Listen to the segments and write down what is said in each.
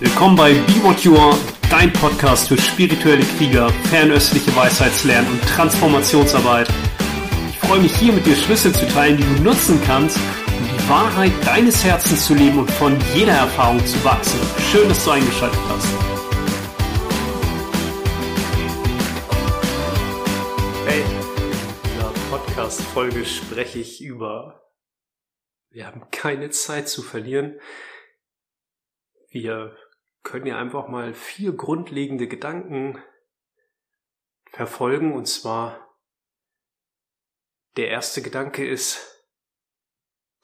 Willkommen bei Be What You Are, dein Podcast für spirituelle Krieger, fernöstliche Weisheitslernen und Transformationsarbeit. Ich freue mich hier mit dir Schlüssel zu teilen, die du nutzen kannst, um die Wahrheit deines Herzens zu leben und von jeder Erfahrung zu wachsen. Schön, dass du eingeschaltet hast. Hey, in dieser Podcast-Folge spreche ich über wir haben keine Zeit zu verlieren. Wir können ja einfach mal vier grundlegende Gedanken verfolgen. Und zwar der erste Gedanke ist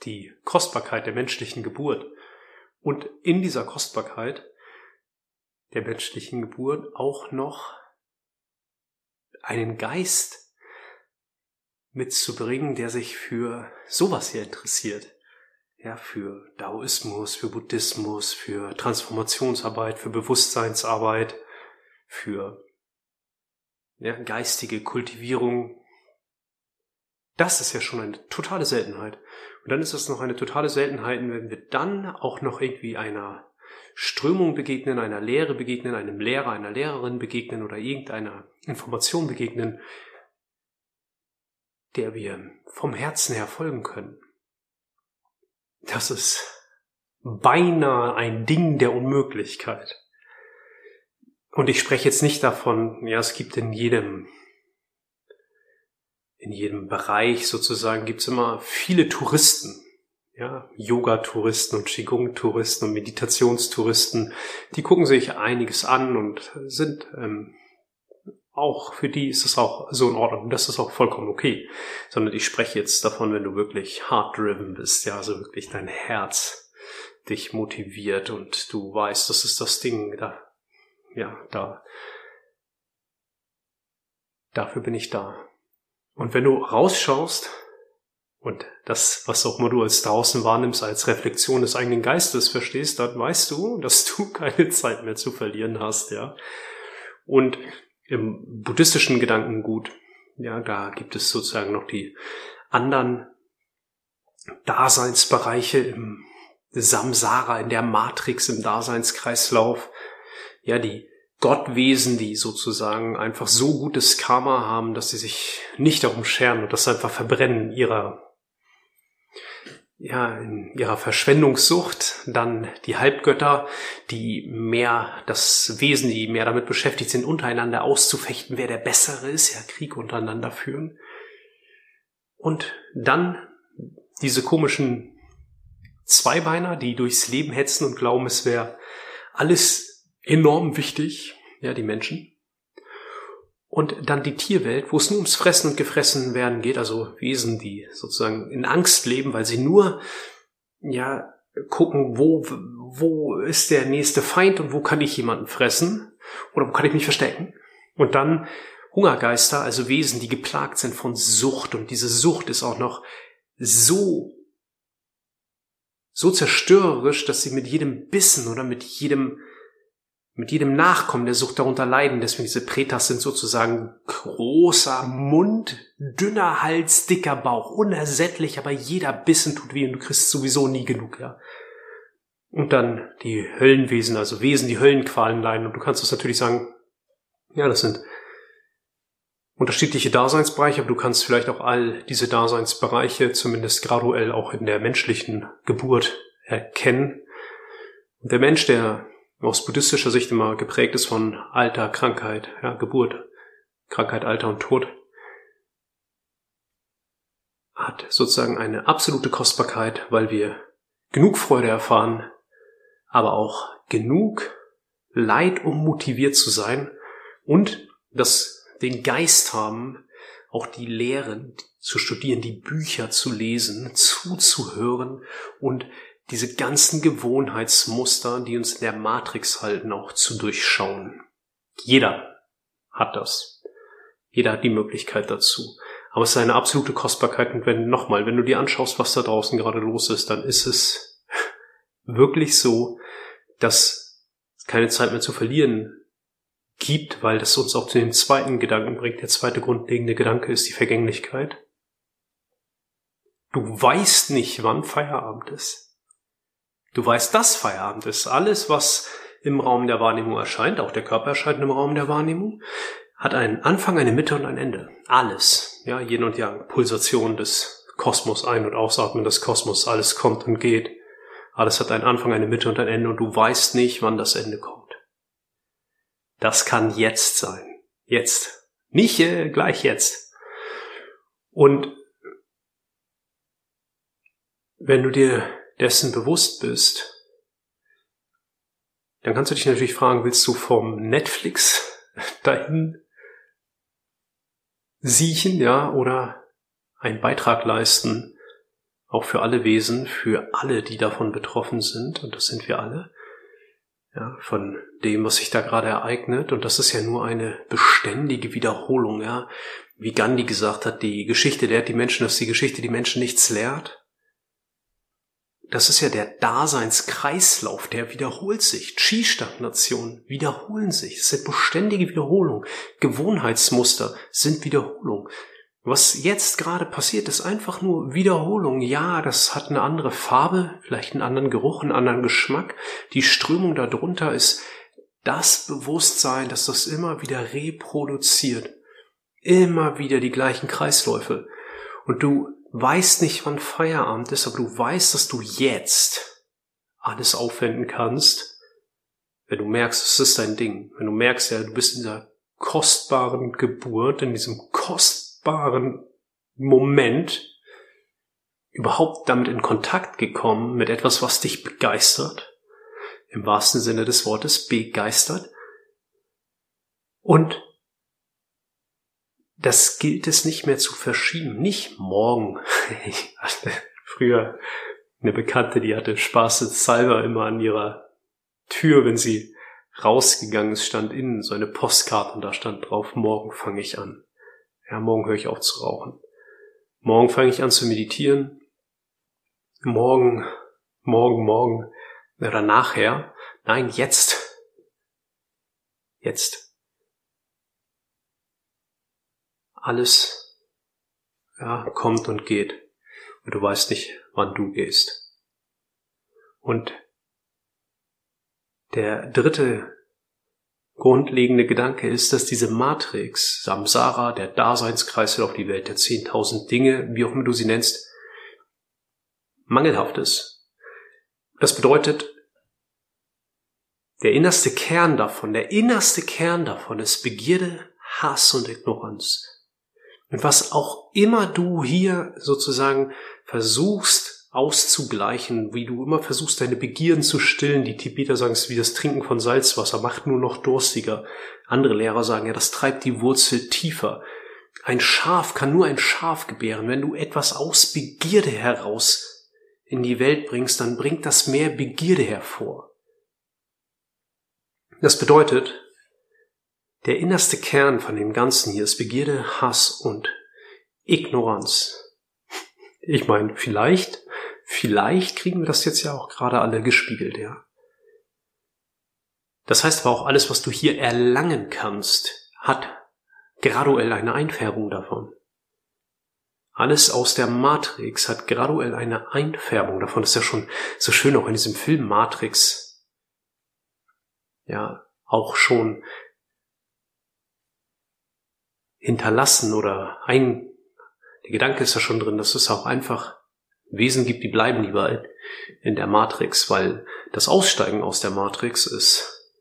die Kostbarkeit der menschlichen Geburt. Und in dieser Kostbarkeit der menschlichen Geburt auch noch einen Geist mitzubringen, der sich für sowas hier interessiert ja, für Daoismus, für Buddhismus, für Transformationsarbeit, für Bewusstseinsarbeit, für ja, geistige Kultivierung. Das ist ja schon eine totale Seltenheit. Und dann ist es noch eine totale Seltenheit, wenn wir dann auch noch irgendwie einer Strömung begegnen, einer Lehre begegnen, einem Lehrer, einer Lehrerin begegnen oder irgendeiner Information begegnen, der wir vom Herzen her folgen können. Das ist beinahe ein Ding der Unmöglichkeit. Und ich spreche jetzt nicht davon, ja, es gibt in jedem, in jedem Bereich sozusagen gibt's immer viele Touristen, ja, Yoga-Touristen und Qigong-Touristen und Meditationstouristen, die gucken sich einiges an und sind ähm, auch für die ist es auch so in Ordnung. Das ist auch vollkommen okay. Sondern ich spreche jetzt davon, wenn du wirklich hard-driven bist, ja, also wirklich dein Herz dich motiviert und du weißt, das ist das Ding, da, ja, da, dafür bin ich da. Und wenn du rausschaust und das, was auch immer du als draußen wahrnimmst, als Reflexion des eigenen Geistes verstehst, dann weißt du, dass du keine Zeit mehr zu verlieren hast, ja. Und im buddhistischen Gedankengut, ja, da gibt es sozusagen noch die anderen Daseinsbereiche im Samsara, in der Matrix, im Daseinskreislauf, ja, die Gottwesen, die sozusagen einfach so gutes Karma haben, dass sie sich nicht darum scheren und das einfach verbrennen ihrer ja, in ihrer Verschwendungssucht, dann die Halbgötter, die mehr das Wesen, die mehr damit beschäftigt sind, untereinander auszufechten, wer der Bessere ist, ja, Krieg untereinander führen. Und dann diese komischen Zweibeiner, die durchs Leben hetzen und glauben, es wäre alles enorm wichtig, ja, die Menschen. Und dann die Tierwelt, wo es nur ums Fressen und Gefressen werden geht, also Wesen, die sozusagen in Angst leben, weil sie nur, ja, gucken, wo, wo ist der nächste Feind und wo kann ich jemanden fressen oder wo kann ich mich verstecken. Und dann Hungergeister, also Wesen, die geplagt sind von Sucht und diese Sucht ist auch noch so, so zerstörerisch, dass sie mit jedem Bissen oder mit jedem mit jedem Nachkommen der Sucht darunter leiden. Deswegen diese Pretas sind sozusagen großer Mund, dünner Hals, dicker Bauch, unersättlich, aber jeder Bissen tut weh und du kriegst sowieso nie genug, ja. Und dann die Höllenwesen, also Wesen, die Höllenqualen leiden. Und du kannst das natürlich sagen, ja, das sind unterschiedliche Daseinsbereiche, aber du kannst vielleicht auch all diese Daseinsbereiche zumindest graduell auch in der menschlichen Geburt erkennen. Und der Mensch, der aus buddhistischer Sicht immer geprägt ist von Alter, Krankheit, ja, Geburt, Krankheit, Alter und Tod, hat sozusagen eine absolute Kostbarkeit, weil wir genug Freude erfahren, aber auch genug Leid, um motiviert zu sein und das den Geist haben, auch die Lehren zu studieren, die Bücher zu lesen, zuzuhören und diese ganzen Gewohnheitsmuster, die uns in der Matrix halten, auch zu durchschauen. Jeder hat das. Jeder hat die Möglichkeit dazu. Aber es ist eine absolute Kostbarkeit und wenn, nochmal, wenn du dir anschaust, was da draußen gerade los ist, dann ist es wirklich so, dass es keine Zeit mehr zu verlieren gibt, weil das uns auch zu dem zweiten Gedanken bringt. Der zweite grundlegende Gedanke ist die Vergänglichkeit. Du weißt nicht, wann Feierabend ist. Du weißt, dass Feierabend ist. Alles, was im Raum der Wahrnehmung erscheint, auch der Körper erscheint im Raum der Wahrnehmung, hat einen Anfang, eine Mitte und ein Ende. Alles, ja, Yin und Yang, Pulsation des Kosmos, Ein- und Ausatmen des Kosmos, alles kommt und geht. Alles hat einen Anfang, eine Mitte und ein Ende und du weißt nicht, wann das Ende kommt. Das kann jetzt sein. Jetzt. Nicht äh, gleich jetzt. Und wenn du dir dessen bewusst bist, dann kannst du dich natürlich fragen, willst du vom Netflix dahin siechen, ja, oder einen Beitrag leisten, auch für alle Wesen, für alle, die davon betroffen sind, und das sind wir alle, ja, von dem, was sich da gerade ereignet, und das ist ja nur eine beständige Wiederholung, ja, wie Gandhi gesagt hat, die Geschichte lehrt die Menschen, dass die Geschichte die Menschen nichts lehrt. Das ist ja der Daseinskreislauf, der wiederholt sich. Chi-Stagnationen wiederholen sich. Es sind beständige Wiederholungen. Gewohnheitsmuster sind Wiederholung. Was jetzt gerade passiert, ist einfach nur Wiederholung. Ja, das hat eine andere Farbe, vielleicht einen anderen Geruch, einen anderen Geschmack. Die Strömung darunter ist das Bewusstsein, dass das immer wieder reproduziert. Immer wieder die gleichen Kreisläufe. Und du weißt nicht, wann Feierabend ist, aber du weißt, dass du jetzt alles aufwenden kannst, wenn du merkst, es ist dein Ding. Wenn du merkst, ja, du bist in dieser kostbaren Geburt, in diesem kostbaren Moment überhaupt damit in Kontakt gekommen mit etwas, was dich begeistert, im wahrsten Sinne des Wortes begeistert. Und das gilt es nicht mehr zu verschieben, nicht morgen. Ich hatte früher eine Bekannte, die hatte spaßeshalber immer an ihrer Tür, wenn sie rausgegangen ist, stand innen so eine Postkarte und da stand drauf, morgen fange ich an. Ja, morgen höre ich auf zu rauchen. Morgen fange ich an zu meditieren. Morgen, morgen, morgen oder nachher. Nein, jetzt. Jetzt. Alles ja, kommt und geht. Und du weißt nicht, wann du gehst. Und der dritte grundlegende Gedanke ist, dass diese Matrix, Samsara, der Daseinskreislauf, die Welt der 10.000 Dinge, wie auch immer du sie nennst, mangelhaft ist. Das bedeutet, der innerste Kern davon, der innerste Kern davon ist Begierde, Hass und Ignoranz. Und was auch immer du hier sozusagen versuchst auszugleichen, wie du immer versuchst, deine Begierden zu stillen. Die Tibeter sagen, es wie das Trinken von Salzwasser, macht nur noch durstiger. Andere Lehrer sagen, ja, das treibt die Wurzel tiefer. Ein Schaf kann nur ein Schaf gebären. Wenn du etwas aus Begierde heraus in die Welt bringst, dann bringt das mehr Begierde hervor. Das bedeutet, der innerste Kern von dem Ganzen hier ist Begierde, Hass und Ignoranz. Ich meine, vielleicht Vielleicht kriegen wir das jetzt ja auch gerade alle gespiegelt, ja. Das heißt aber auch, alles, was du hier erlangen kannst, hat graduell eine Einfärbung davon. Alles aus der Matrix hat graduell eine Einfärbung davon. Das ist ja schon so schön auch in diesem Film Matrix. Ja, auch schon hinterlassen oder ein, der Gedanke ist ja schon drin, dass es auch einfach Wesen gibt, die bleiben lieber in der Matrix, weil das Aussteigen aus der Matrix ist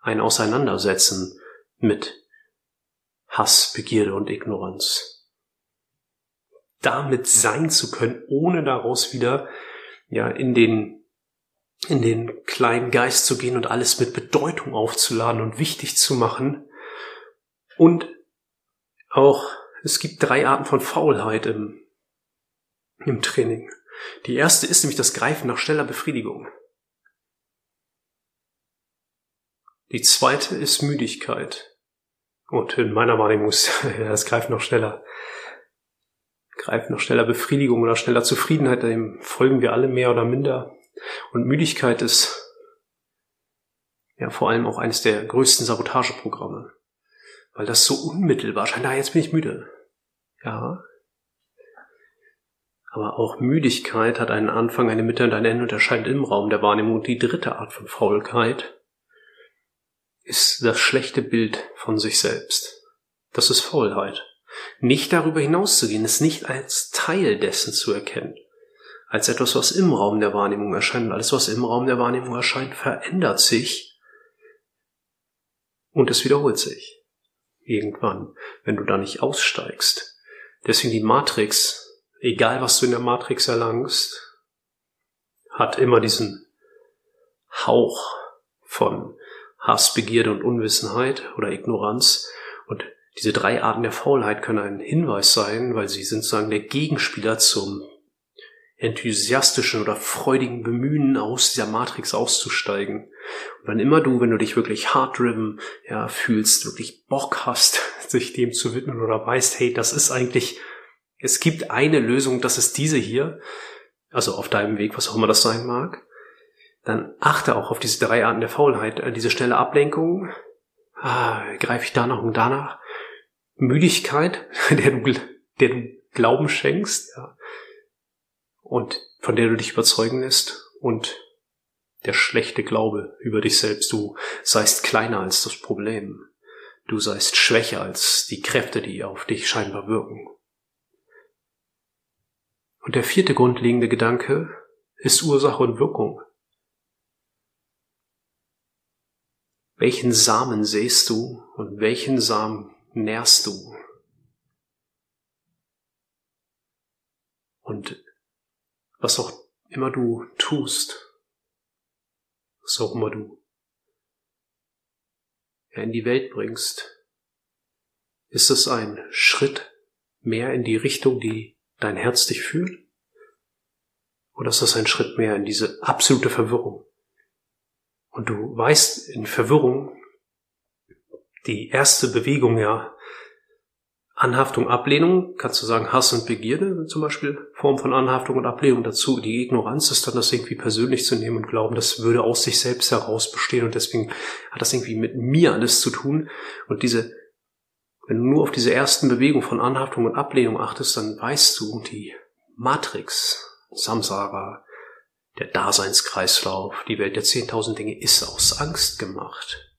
ein Auseinandersetzen mit Hass, Begierde und Ignoranz. Damit sein zu können, ohne daraus wieder ja in den in den kleinen Geist zu gehen und alles mit Bedeutung aufzuladen und wichtig zu machen. Und auch es gibt drei Arten von Faulheit im im Training. Die erste ist nämlich das Greifen nach schneller Befriedigung. Die zweite ist Müdigkeit. Und in meiner Wahrnehmung ist das Greifen noch schneller. Greifen nach schneller Befriedigung oder schneller Zufriedenheit, dem folgen wir alle mehr oder minder. Und Müdigkeit ist ja vor allem auch eines der größten Sabotageprogramme. Weil das so unmittelbar scheint, ah, jetzt bin ich müde. Ja, aber auch Müdigkeit hat einen Anfang, eine Mitte und ein Ende und erscheint im Raum der Wahrnehmung. Die dritte Art von Faulkeit ist das schlechte Bild von sich selbst. Das ist Faulheit. Nicht darüber hinauszugehen, es nicht als Teil dessen zu erkennen, als etwas, was im Raum der Wahrnehmung erscheint. Und alles, was im Raum der Wahrnehmung erscheint, verändert sich und es wiederholt sich. Irgendwann, wenn du da nicht aussteigst. Deswegen die Matrix, egal was du in der Matrix erlangst, hat immer diesen Hauch von Hass, Begierde und Unwissenheit oder Ignoranz. Und diese drei Arten der Faulheit können ein Hinweis sein, weil sie sind sozusagen der Gegenspieler zum enthusiastischen oder freudigen Bemühen aus dieser Matrix auszusteigen. Und wann immer du, wenn du dich wirklich hard-driven ja, fühlst, wirklich Bock hast, sich dem zu widmen oder weißt, hey, das ist eigentlich, es gibt eine Lösung, das ist diese hier, also auf deinem Weg, was auch immer das sein mag, dann achte auch auf diese drei Arten der Faulheit, äh, diese schnelle Ablenkung, ah, greife ich danach und danach, Müdigkeit, der du, der du Glauben schenkst, ja, und von der du dich überzeugen lässt und der schlechte Glaube über dich selbst. Du seist kleiner als das Problem. Du seist schwächer als die Kräfte, die auf dich scheinbar wirken. Und der vierte grundlegende Gedanke ist Ursache und Wirkung. Welchen Samen sähst du und welchen Samen nährst du? Und was auch immer du tust, was auch immer du in die Welt bringst, ist es ein Schritt mehr in die Richtung, die dein Herz dich führt? Oder ist das ein Schritt mehr in diese absolute Verwirrung? Und du weißt in Verwirrung, die erste Bewegung ja, Anhaftung, Ablehnung, kannst du sagen Hass und Begierde, zum Beispiel Form von Anhaftung und Ablehnung dazu. Die Ignoranz ist dann das irgendwie persönlich zu nehmen und glauben, das würde aus sich selbst heraus bestehen und deswegen hat das irgendwie mit mir alles zu tun. Und diese, wenn du nur auf diese ersten Bewegungen von Anhaftung und Ablehnung achtest, dann weißt du, die Matrix, Samsara, der Daseinskreislauf, die Welt der 10.000 Dinge ist aus Angst gemacht.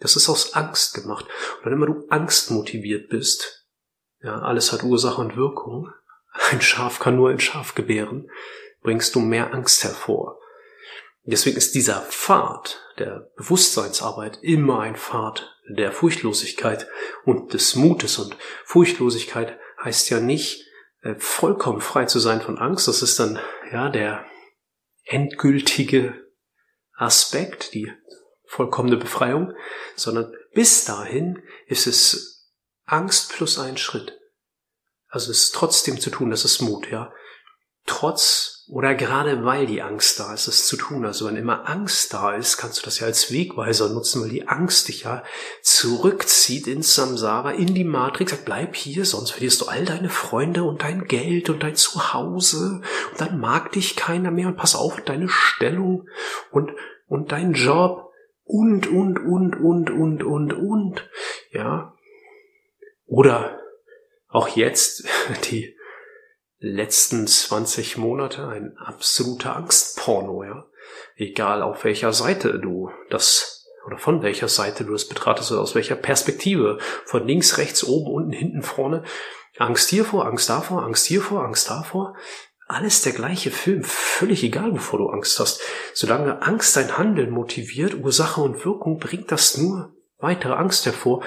Das ist aus Angst gemacht. Und wenn immer du Angst motiviert bist, ja, alles hat Ursache und Wirkung, ein Schaf kann nur ein Schaf gebären, bringst du mehr Angst hervor. Deswegen ist dieser Pfad der Bewusstseinsarbeit immer ein Pfad der Furchtlosigkeit und des Mutes. Und Furchtlosigkeit heißt ja nicht, äh, vollkommen frei zu sein von Angst. Das ist dann, ja, der endgültige Aspekt, die vollkommene Befreiung, sondern bis dahin ist es Angst plus ein Schritt. Also es ist trotzdem zu tun, das ist Mut, ja. Trotz oder gerade weil die Angst da ist, es zu tun. Also wenn immer Angst da ist, kannst du das ja als Wegweiser nutzen, weil die Angst dich ja zurückzieht ins Samsara, in die Matrix, sagt, bleib hier, sonst verlierst du all deine Freunde und dein Geld und dein Zuhause und dann mag dich keiner mehr und pass auf deine Stellung und, und dein Job und, und, und, und, und, und, und, ja. Oder auch jetzt die letzten 20 Monate ein absoluter Angstporno, ja. Egal auf welcher Seite du das oder von welcher Seite du das betrachtest oder aus welcher Perspektive. Von links, rechts, oben, unten, hinten, vorne. Angst hiervor, Angst davor, Angst hiervor, Angst davor alles der gleiche Film, völlig egal, wovor du Angst hast. Solange Angst dein Handeln motiviert, Ursache und Wirkung, bringt das nur weitere Angst hervor.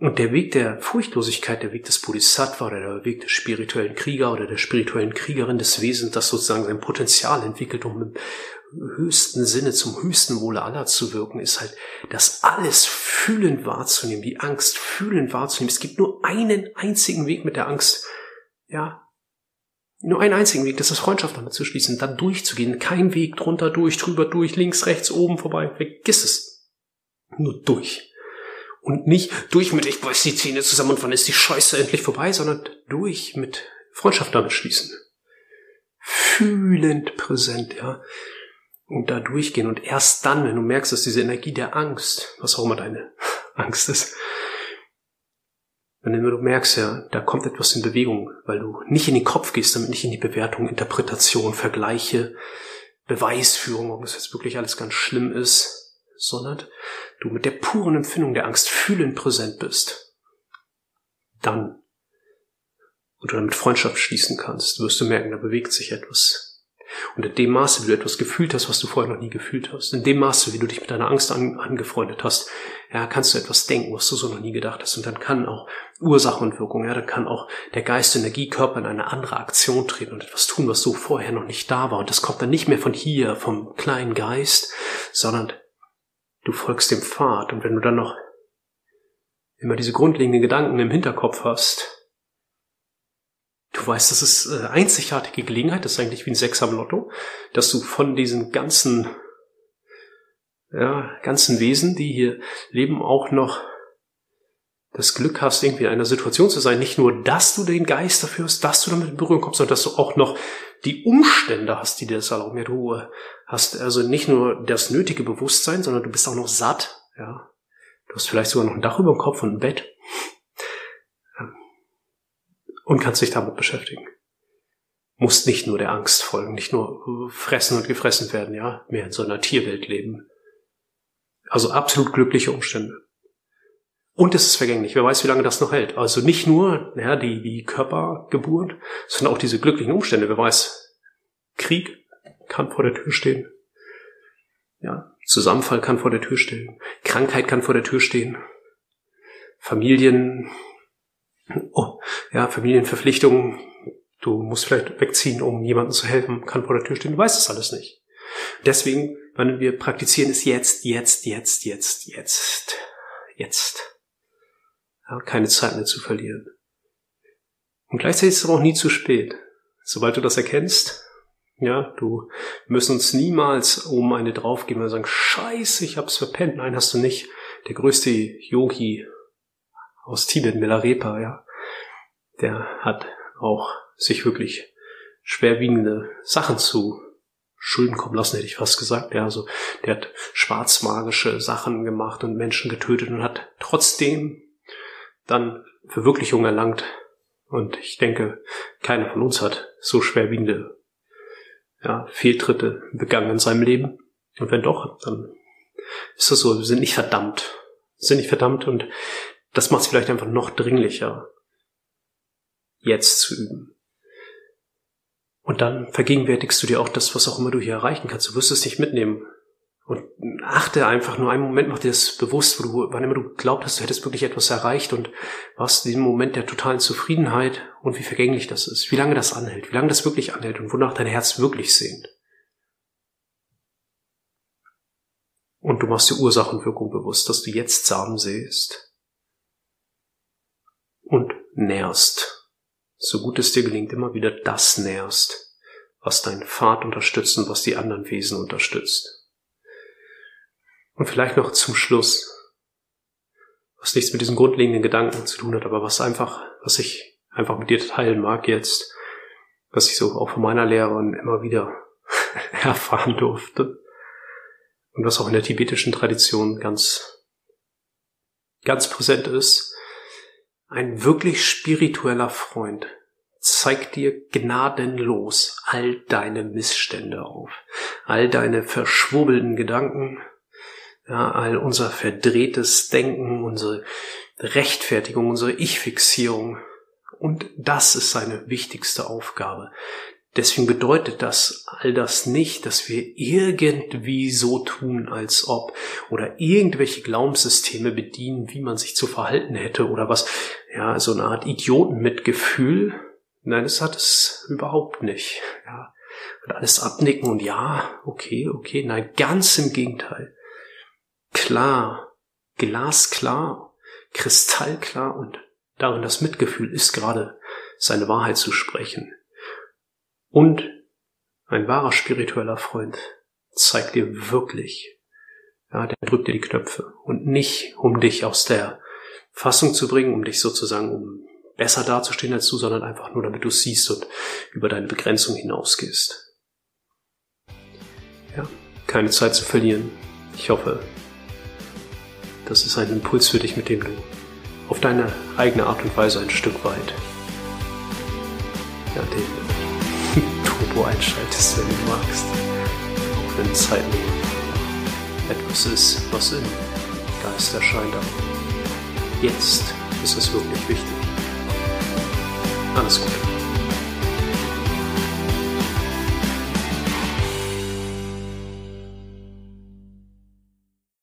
Und der Weg der Furchtlosigkeit, der Weg des Bodhisattva oder der Weg des spirituellen Krieger oder der spirituellen Kriegerin des Wesens, das sozusagen sein Potenzial entwickelt, um im höchsten Sinne zum höchsten Wohle aller zu wirken, ist halt, das alles fühlend wahrzunehmen, die Angst fühlend wahrzunehmen. Es gibt nur einen einzigen Weg mit der Angst, ja, nur einen einzigen Weg, das ist Freundschaft damit zu schließen, dann durchzugehen. Kein Weg drunter, durch, drüber, durch, links, rechts, oben, vorbei. Vergiss es. Nur durch. Und nicht durch mit, ich beiß die Zähne zusammen und wann ist die Scheiße endlich vorbei, sondern durch mit Freundschaft damit schließen. Fühlend präsent, ja. Und da durchgehen. Und erst dann, wenn du merkst, dass diese Energie der Angst, was auch immer deine Angst ist, wenn du merkst, ja, da kommt etwas in Bewegung, weil du nicht in den Kopf gehst, damit nicht in die Bewertung, Interpretation, Vergleiche, Beweisführung, ob es jetzt wirklich alles ganz schlimm ist, sondern du mit der puren Empfindung der Angst fühlend präsent bist, dann und du damit Freundschaft schließen kannst, wirst du merken, da bewegt sich etwas. Und in dem Maße, wie du etwas gefühlt hast, was du vorher noch nie gefühlt hast, in dem Maße, wie du dich mit deiner Angst an, angefreundet hast, ja, kannst du etwas denken, was du so noch nie gedacht hast. Und dann kann auch Ursache und Wirkung, ja, dann kann auch der Geist, Energiekörper in eine andere Aktion treten und etwas tun, was so vorher noch nicht da war. Und das kommt dann nicht mehr von hier, vom kleinen Geist, sondern du folgst dem Pfad. Und wenn du dann noch immer diese grundlegenden Gedanken im Hinterkopf hast, Du weißt, das ist äh, einzigartige Gelegenheit, das ist eigentlich wie ein Sechser am Lotto, dass du von diesen ganzen, ja, ganzen Wesen, die hier leben, auch noch das Glück hast, irgendwie in einer Situation zu sein, nicht nur, dass du den Geist dafür hast, dass du damit in Berührung kommst, sondern dass du auch noch die Umstände hast, die dir das erlauben. Ja, du äh, hast also nicht nur das nötige Bewusstsein, sondern du bist auch noch satt, ja. Du hast vielleicht sogar noch ein Dach über dem Kopf und ein Bett und kannst dich damit beschäftigen. Musst nicht nur der Angst folgen, nicht nur fressen und gefressen werden, ja, mehr in so einer Tierwelt leben. Also absolut glückliche Umstände. Und es ist vergänglich. Wer weiß, wie lange das noch hält. Also nicht nur ja, die, die Körpergeburt, sondern auch diese glücklichen Umstände. Wer weiß, Krieg kann vor der Tür stehen. Ja, Zusammenfall kann vor der Tür stehen. Krankheit kann vor der Tür stehen. Familien, oh, ja, Familienverpflichtungen, du musst vielleicht wegziehen, um jemandem zu helfen, kann vor der Tür stehen, du weißt das alles nicht. Deswegen, wenn wir praktizieren, ist jetzt, jetzt, jetzt, jetzt, jetzt, jetzt. Ja, keine Zeit mehr zu verlieren. Und gleichzeitig ist es aber auch nie zu spät. Sobald du das erkennst, ja, du müssen uns niemals um eine draufgeben und sagen, scheiße, ich hab's verpennt. Nein, hast du nicht. Der größte Yogi aus Tibet, Milarepa, ja, der hat auch sich wirklich schwerwiegende Sachen zu Schulden kommen lassen, hätte ich fast gesagt. Ja, also der hat schwarzmagische Sachen gemacht und Menschen getötet und hat trotzdem dann Verwirklichung erlangt. Und ich denke, keiner von uns hat so schwerwiegende ja, Fehltritte begangen in seinem Leben. Und wenn doch, dann ist das so, wir sind nicht verdammt. Wir sind nicht verdammt und das macht es vielleicht einfach noch dringlicher, jetzt zu üben. Und dann vergegenwärtigst du dir auch das, was auch immer du hier erreichen kannst. Du wirst es nicht mitnehmen. Und achte einfach nur einen Moment, mach dir das bewusst, wo du, wann immer du glaubt hast, du hättest wirklich etwas erreicht und warst in diesem Moment der totalen Zufriedenheit und wie vergänglich das ist, wie lange das anhält, wie lange das wirklich anhält und wonach dein Herz wirklich sehnt. Und du machst dir Ursachenwirkung bewusst, dass du jetzt Samen sähst und nährst, so gut es dir gelingt, immer wieder das nährst, was deinen Pfad unterstützt und was die anderen Wesen unterstützt. Und vielleicht noch zum Schluss, was nichts mit diesen grundlegenden Gedanken zu tun hat, aber was einfach, was ich einfach mit dir teilen mag jetzt, was ich so auch von meiner Lehrerin immer wieder erfahren durfte und was auch in der tibetischen Tradition ganz, ganz präsent ist, ein wirklich spiritueller Freund zeigt dir gnadenlos all deine Missstände auf, all deine verschwurbelten Gedanken, ja, all unser verdrehtes Denken, unsere Rechtfertigung, unsere Ich-Fixierung. Und das ist seine wichtigste Aufgabe, Deswegen bedeutet das all das nicht, dass wir irgendwie so tun, als ob oder irgendwelche Glaubenssysteme bedienen, wie man sich zu verhalten hätte oder was, ja, so eine Art Idiotenmitgefühl. Nein, das hat es überhaupt nicht. Ja, und alles abnicken und ja, okay, okay, nein, ganz im Gegenteil. Klar, glasklar, kristallklar und darin das Mitgefühl ist gerade seine Wahrheit zu sprechen. Und ein wahrer spiritueller Freund zeigt dir wirklich, ja, der drückt dir die Knöpfe und nicht, um dich aus der Fassung zu bringen, um dich sozusagen, um besser dazustehen als du, sondern einfach nur, damit du siehst und über deine Begrenzung hinausgehst. Ja, keine Zeit zu verlieren. Ich hoffe, das ist ein Impuls für dich, mit dem du auf deine eigene Art und Weise ein Stück weit ja, den Turbo einschaltest, wenn du magst. Auch wenn Zeit etwas ist, was im Geist erscheint. Aber jetzt ist es wirklich wichtig. Alles Gute.